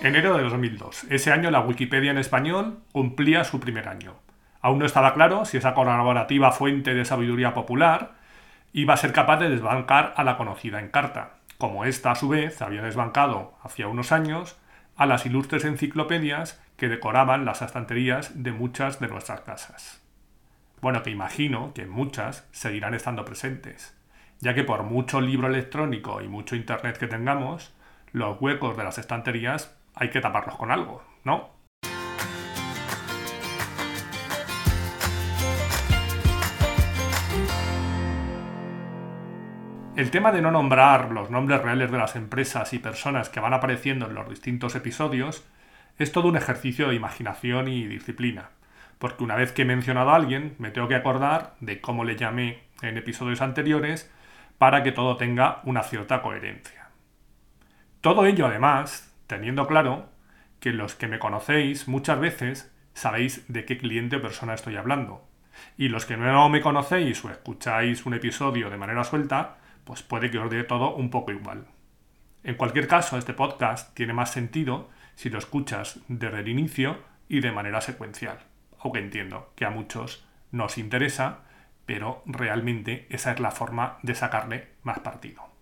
Enero de 2002. Ese año la Wikipedia en español cumplía su primer año. Aún no estaba claro si esa colaborativa fuente de sabiduría popular iba a ser capaz de desbancar a la conocida Encarta, como ésta a su vez había desbancado hacía unos años a las ilustres enciclopedias que decoraban las estanterías de muchas de nuestras casas. Bueno, que imagino que muchas seguirán estando presentes, ya que por mucho libro electrónico y mucho internet que tengamos, los huecos de las estanterías hay que taparlos con algo, ¿no? El tema de no nombrar los nombres reales de las empresas y personas que van apareciendo en los distintos episodios es todo un ejercicio de imaginación y disciplina, porque una vez que he mencionado a alguien me tengo que acordar de cómo le llamé en episodios anteriores para que todo tenga una cierta coherencia. Todo ello además teniendo claro que los que me conocéis muchas veces sabéis de qué cliente o persona estoy hablando. Y los que no me conocéis o escucháis un episodio de manera suelta, pues puede que os dé todo un poco igual. En cualquier caso, este podcast tiene más sentido si lo escuchas desde el inicio y de manera secuencial. Aunque entiendo que a muchos nos interesa, pero realmente esa es la forma de sacarle más partido.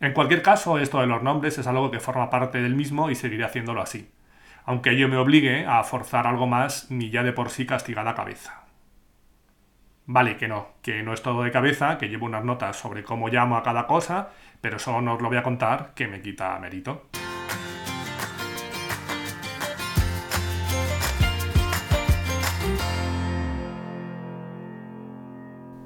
En cualquier caso, esto de los nombres es algo que forma parte del mismo y seguiré haciéndolo así, aunque ello me obligue a forzar algo más ni ya de por sí castigada cabeza. Vale, que no, que no es todo de cabeza, que llevo unas notas sobre cómo llamo a cada cosa, pero eso no os lo voy a contar, que me quita mérito.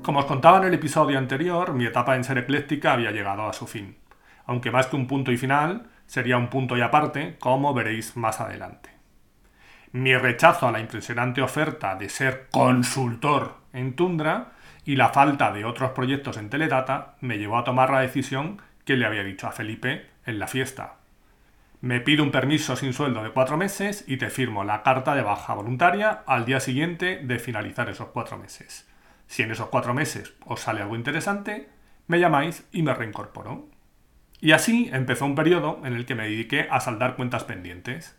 Como os contaba en el episodio anterior, mi etapa en ser ecléctica había llegado a su fin aunque más que un punto y final, sería un punto y aparte, como veréis más adelante. Mi rechazo a la impresionante oferta de ser consultor en Tundra y la falta de otros proyectos en Teledata me llevó a tomar la decisión que le había dicho a Felipe en la fiesta. Me pido un permiso sin sueldo de cuatro meses y te firmo la carta de baja voluntaria al día siguiente de finalizar esos cuatro meses. Si en esos cuatro meses os sale algo interesante, me llamáis y me reincorporo. Y así empezó un periodo en el que me dediqué a saldar cuentas pendientes.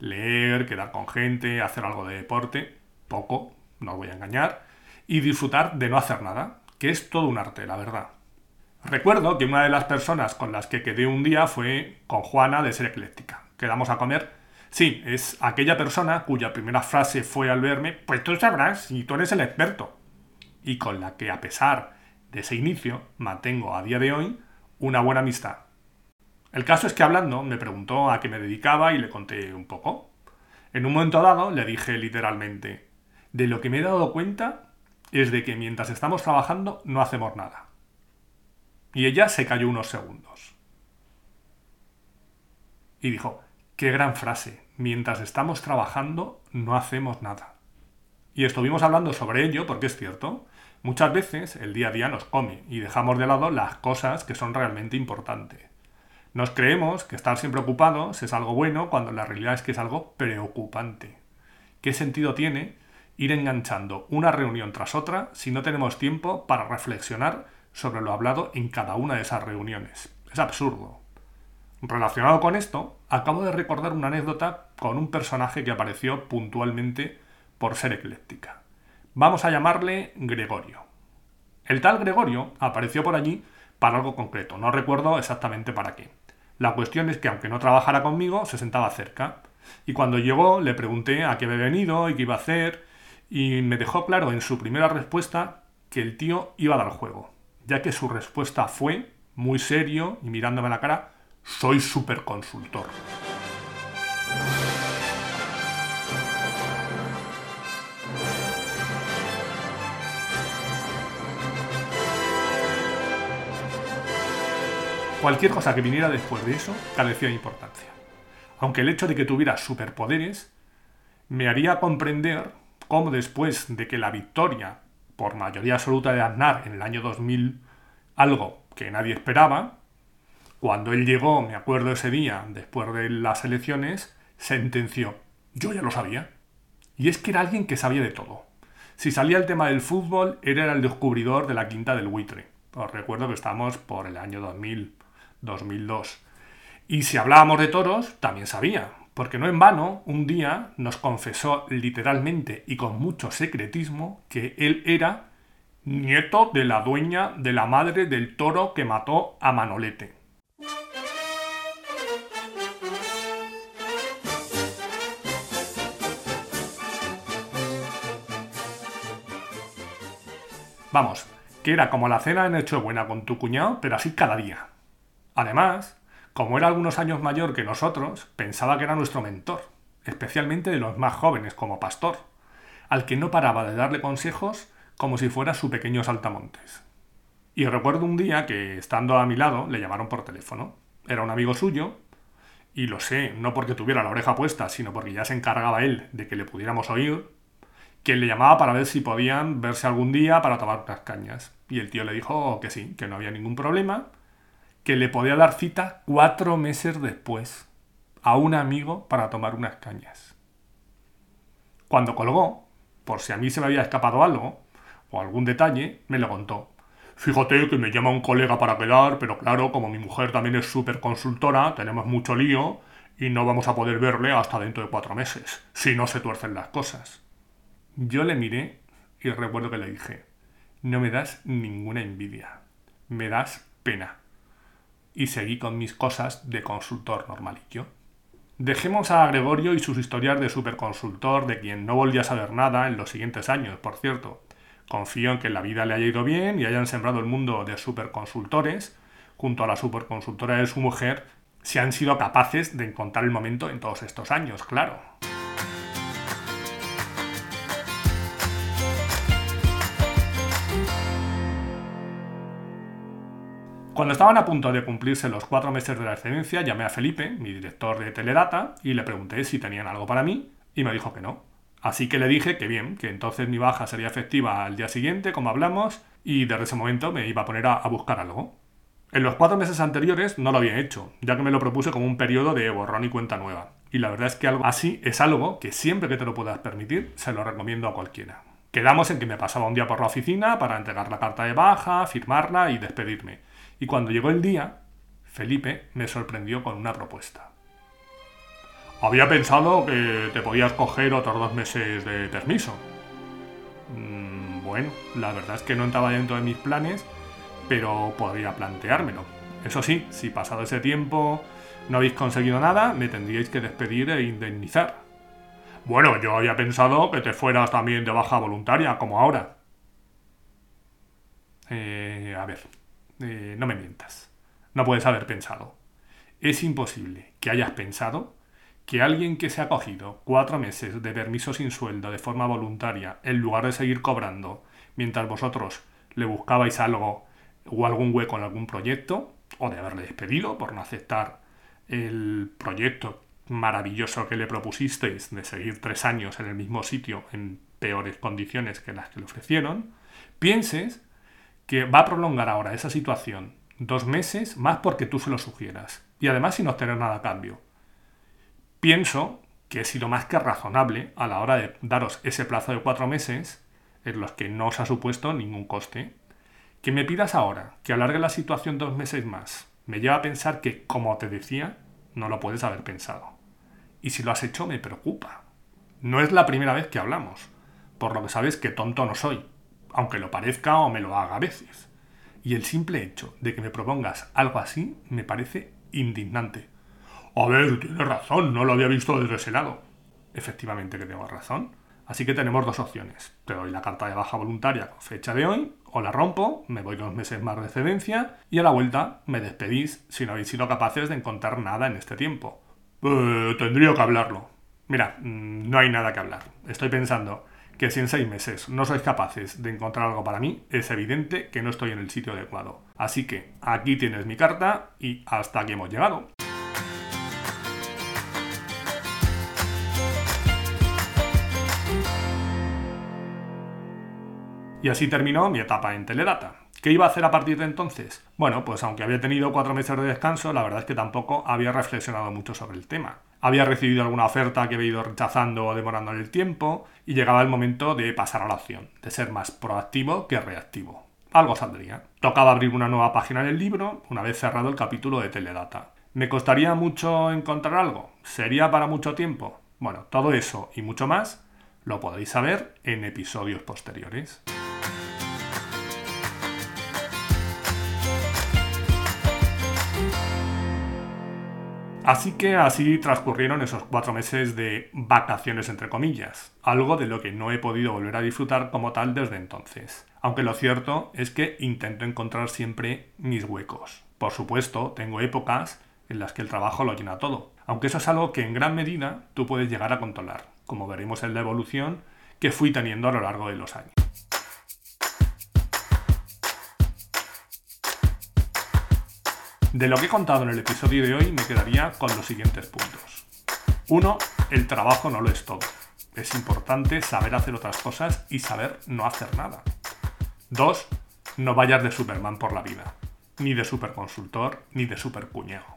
Leer, quedar con gente, hacer algo de deporte, poco, no os voy a engañar, y disfrutar de no hacer nada, que es todo un arte, la verdad. Recuerdo que una de las personas con las que quedé un día fue con Juana de Ser Ecléctica. Quedamos a comer. Sí, es aquella persona cuya primera frase fue al verme, pues tú sabrás y tú eres el experto. Y con la que a pesar de ese inicio mantengo a día de hoy una buena amistad. El caso es que hablando me preguntó a qué me dedicaba y le conté un poco. En un momento dado le dije literalmente, de lo que me he dado cuenta es de que mientras estamos trabajando no hacemos nada. Y ella se cayó unos segundos. Y dijo, qué gran frase, mientras estamos trabajando no hacemos nada. Y estuvimos hablando sobre ello porque es cierto, Muchas veces el día a día nos come y dejamos de lado las cosas que son realmente importantes. Nos creemos que estar siempre ocupados es algo bueno cuando la realidad es que es algo preocupante. ¿Qué sentido tiene ir enganchando una reunión tras otra si no tenemos tiempo para reflexionar sobre lo hablado en cada una de esas reuniones? Es absurdo. Relacionado con esto, acabo de recordar una anécdota con un personaje que apareció puntualmente por ser ecléctica. Vamos a llamarle Gregorio. El tal Gregorio apareció por allí para algo concreto, no recuerdo exactamente para qué. La cuestión es que aunque no trabajara conmigo, se sentaba cerca. Y cuando llegó le pregunté a qué había venido y qué iba a hacer, y me dejó claro en su primera respuesta que el tío iba a dar juego, ya que su respuesta fue, muy serio y mirándome a la cara, soy superconsultor. Cualquier cosa que viniera después de eso carecía de importancia. Aunque el hecho de que tuviera superpoderes me haría comprender cómo después de que la victoria por mayoría absoluta de Aznar en el año 2000, algo que nadie esperaba, cuando él llegó, me acuerdo ese día, después de las elecciones, sentenció, yo ya lo sabía. Y es que era alguien que sabía de todo. Si salía el tema del fútbol, era el descubridor de la quinta del buitre. Os recuerdo que estamos por el año 2000, 2002. Y si hablábamos de toros, también sabía, porque no en vano, un día nos confesó literalmente y con mucho secretismo que él era nieto de la dueña de la madre del toro que mató a Manolete. Vamos, que era como la cena en buena con tu cuñado, pero así cada día. Además, como era algunos años mayor que nosotros, pensaba que era nuestro mentor, especialmente de los más jóvenes como pastor, al que no paraba de darle consejos como si fuera su pequeño saltamontes. Y recuerdo un día que, estando a mi lado, le llamaron por teléfono. Era un amigo suyo, y lo sé, no porque tuviera la oreja puesta, sino porque ya se encargaba él de que le pudiéramos oír, que le llamaba para ver si podían verse algún día para tomar unas cañas. Y el tío le dijo que sí, que no había ningún problema, que le podía dar cita cuatro meses después a un amigo para tomar unas cañas. Cuando colgó, por si a mí se me había escapado algo, o algún detalle, me lo contó. Fíjate que me llama un colega para quedar, pero claro, como mi mujer también es súper consultora, tenemos mucho lío y no vamos a poder verle hasta dentro de cuatro meses, si no se tuercen las cosas. Yo le miré y recuerdo que le dije, no me das ninguna envidia, me das pena. Y seguí con mis cosas de consultor normalillo. Dejemos a Gregorio y sus historias de superconsultor, de quien no volví a saber nada en los siguientes años, por cierto. Confío en que la vida le haya ido bien y hayan sembrado el mundo de superconsultores, junto a la superconsultora de su mujer, si han sido capaces de encontrar el momento en todos estos años, claro. Cuando estaban a punto de cumplirse los cuatro meses de la excedencia, llamé a Felipe, mi director de Teledata, y le pregunté si tenían algo para mí, y me dijo que no. Así que le dije que bien, que entonces mi baja sería efectiva al día siguiente, como hablamos, y desde ese momento me iba a poner a, buscar algo. En los cuatro meses anteriores no lo había hecho, ya que me lo propuse como un periodo de borrón y cuenta nueva. Y la verdad es que algo así es algo que siempre que te lo puedas permitir, se lo recomiendo a cualquiera. Quedamos en que me pasaba un día por la oficina para entregar la carta de baja, firmarla y despedirme. Y cuando llegó el día, Felipe me sorprendió con una propuesta. Había pensado que te podías coger otros dos meses de permiso. Mm, bueno, la verdad es que no estaba dentro de mis planes, pero podría planteármelo. Eso sí, si pasado ese tiempo no habéis conseguido nada, me tendríais que despedir e indemnizar. Bueno, yo había pensado que te fueras también de baja voluntaria, como ahora. Eh, a ver, eh, no me mientas. No puedes haber pensado. Es imposible que hayas pensado que alguien que se ha cogido cuatro meses de permiso sin sueldo de forma voluntaria, en lugar de seguir cobrando, mientras vosotros le buscabais algo o algún hueco en algún proyecto, o de haberle despedido por no aceptar el proyecto maravilloso que le propusisteis de seguir tres años en el mismo sitio en peores condiciones que las que le ofrecieron, pienses que va a prolongar ahora esa situación dos meses más porque tú se lo sugieras y además sin obtener nada a cambio. Pienso que he sido más que razonable a la hora de daros ese plazo de cuatro meses en los que no os ha supuesto ningún coste. Que me pidas ahora que alargue la situación dos meses más me lleva a pensar que, como te decía, no lo puedes haber pensado. Y si lo has hecho me preocupa. No es la primera vez que hablamos, por lo que sabes que tonto no soy aunque lo parezca o me lo haga a veces. Y el simple hecho de que me propongas algo así me parece indignante. A ver, tienes razón, no lo había visto desde ese lado. Efectivamente que tengo razón. Así que tenemos dos opciones. Te doy la carta de baja voluntaria con fecha de hoy, o la rompo, me voy dos meses más de excedencia, y a la vuelta me despedís si no habéis sido capaces de encontrar nada en este tiempo. Eh, tendría que hablarlo. Mira, mm, no hay nada que hablar. Estoy pensando que si en seis meses no sois capaces de encontrar algo para mí, es evidente que no estoy en el sitio adecuado. Así que aquí tienes mi carta y hasta aquí hemos llegado. Y así terminó mi etapa en Teledata. ¿Qué iba a hacer a partir de entonces? Bueno, pues aunque había tenido cuatro meses de descanso, la verdad es que tampoco había reflexionado mucho sobre el tema. Había recibido alguna oferta que había ido rechazando o demorando el tiempo y llegaba el momento de pasar a la acción, de ser más proactivo que reactivo. Algo saldría. Tocaba abrir una nueva página en el libro una vez cerrado el capítulo de Teledata. ¿Me costaría mucho encontrar algo? ¿Sería para mucho tiempo? Bueno, todo eso y mucho más lo podéis saber en episodios posteriores. Así que así transcurrieron esos cuatro meses de vacaciones entre comillas, algo de lo que no he podido volver a disfrutar como tal desde entonces. Aunque lo cierto es que intento encontrar siempre mis huecos. Por supuesto, tengo épocas en las que el trabajo lo llena todo, aunque eso es algo que en gran medida tú puedes llegar a controlar, como veremos en la evolución que fui teniendo a lo largo de los años. De lo que he contado en el episodio de hoy me quedaría con los siguientes puntos. 1. El trabajo no lo es todo. Es importante saber hacer otras cosas y saber no hacer nada. 2. No vayas de Superman por la vida. Ni de superconsultor, ni de supercuñado.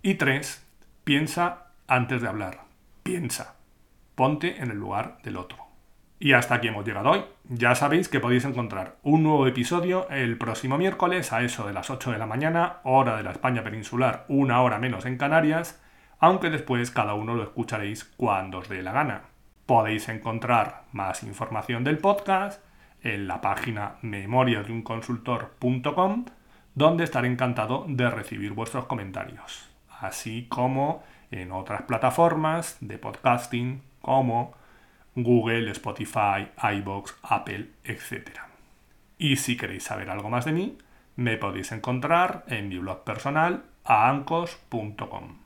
Y 3. Piensa antes de hablar. Piensa. Ponte en el lugar del otro. Y hasta aquí hemos llegado hoy. Ya sabéis que podéis encontrar un nuevo episodio el próximo miércoles a eso de las 8 de la mañana, hora de la España peninsular, una hora menos en Canarias, aunque después cada uno lo escucharéis cuando os dé la gana. Podéis encontrar más información del podcast en la página memoriasdeunconsultor.com, donde estaré encantado de recibir vuestros comentarios, así como en otras plataformas de podcasting como Google, Spotify, iBox, Apple, etc. Y si queréis saber algo más de mí, me podéis encontrar en mi blog personal aancos.com.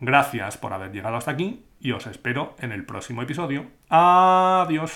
Gracias por haber llegado hasta aquí y os espero en el próximo episodio. Adiós.